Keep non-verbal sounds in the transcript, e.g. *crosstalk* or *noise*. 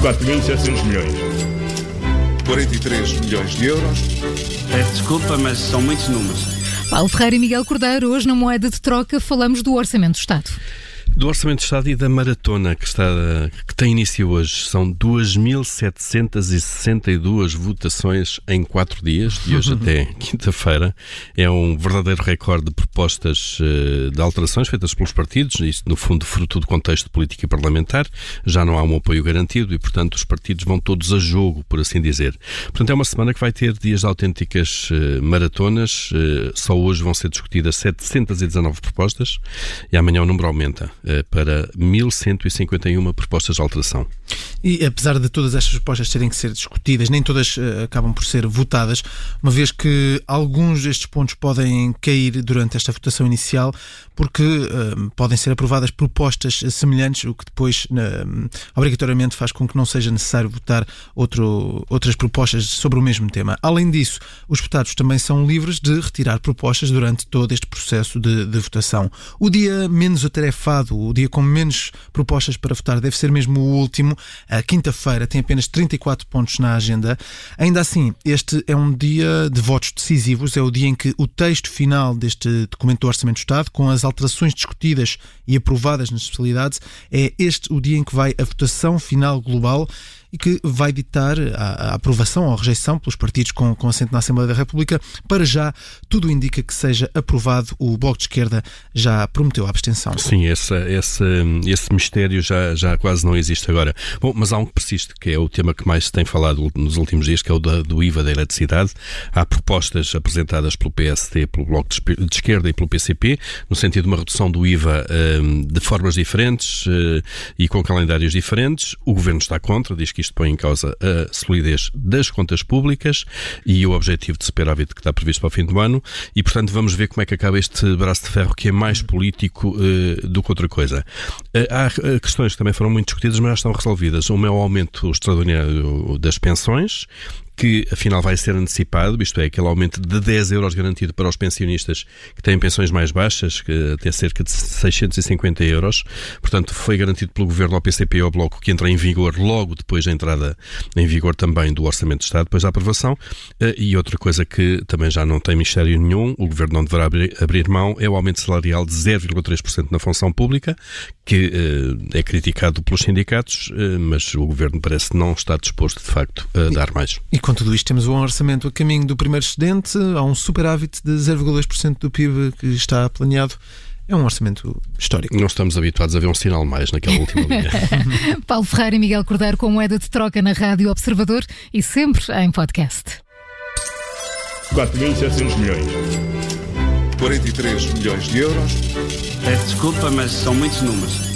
4.700 milhões. 43 milhões de euros. Peço desculpa, mas são muitos números. Paulo Ferreira e Miguel Cordeiro, hoje na Moeda de Troca falamos do Orçamento do Estado. Do Orçamento de Estado e da Maratona que, está, que tem início hoje. São 2.762 votações em quatro dias, de hoje *laughs* até quinta-feira. É um verdadeiro recorde de propostas uh, de alterações feitas pelos partidos, isto no fundo fruto do contexto político e parlamentar. Já não há um apoio garantido e, portanto, os partidos vão todos a jogo, por assim dizer. Portanto, é uma semana que vai ter dias de autênticas uh, maratonas. Uh, só hoje vão ser discutidas 719 propostas e amanhã o número aumenta. Eh, para 1.151 propostas de alteração. E apesar de todas estas propostas terem que ser discutidas, nem todas uh, acabam por ser votadas, uma vez que alguns destes pontos podem cair durante esta votação inicial, porque uh, podem ser aprovadas propostas semelhantes, o que depois obrigatoriamente faz com que não seja necessário votar outro, outras propostas sobre o mesmo tema. Além disso, os votados também são livres de retirar propostas durante todo este processo de, de votação. O dia menos atarefado o dia com menos propostas para votar deve ser mesmo o último. A quinta-feira tem apenas 34 pontos na agenda. Ainda assim, este é um dia de votos decisivos, é o dia em que o texto final deste documento do Orçamento do Estado, com as alterações discutidas e aprovadas nas especialidades, é este o dia em que vai a votação final global e que vai ditar a, aprovação ou a rejeição pelos partidos com, com assento na Assembleia da República. Para já, tudo indica que seja aprovado. O Bloco de Esquerda já prometeu a abstenção. Sim, esse, esse, esse mistério já, já quase não existe agora. Bom, mas há um que persiste, que é o tema que mais se tem falado nos últimos dias, que é o da, do IVA da eletricidade. Há propostas apresentadas pelo PSD, pelo Bloco de Esquerda e pelo PCP, no sentido de uma redução do IVA um, de formas diferentes uh, e com calendários diferentes. O Governo está contra, diz que isto põe em causa a solidez das contas públicas e o objetivo de superávit que está previsto para o fim do ano e, portanto, vamos ver como é que acaba este braço de ferro que é mais político uh, do que outra coisa. Uh, há uh, questões que também foram muito discutidas, mas já estão resolvidas. Uma é o aumento extraordinário das pensões, que afinal vai ser antecipado, isto é, aquele aumento de 10 euros garantido para os pensionistas que têm pensões mais baixas, que até cerca de 650 euros. Portanto, foi garantido pelo Governo ao PCP e ao Bloco que entra em vigor logo depois da entrada em vigor também do Orçamento de Estado, depois da aprovação. Eh, e outra coisa que também já não tem mistério nenhum, o Governo não deverá abrir, mão, é o aumento salarial de 0,3% na função pública, que eh, é criticado pelos sindicatos, eh, mas o Governo parece não estar disposto, de facto, a dar mais. E com tudo isto, temos um orçamento a caminho do primeiro excedente, há um superávit de 0,2% do PIB que está planeado. É um orçamento histórico. Não estamos habituados a ver um sinal mais naquela última linha. *laughs* *laughs* Paulo Ferreira e Miguel Cordeiro com moeda de troca na Rádio Observador e sempre em podcast. 4.700 milhões. 43 milhões de euros. Peço desculpa, mas são muitos números.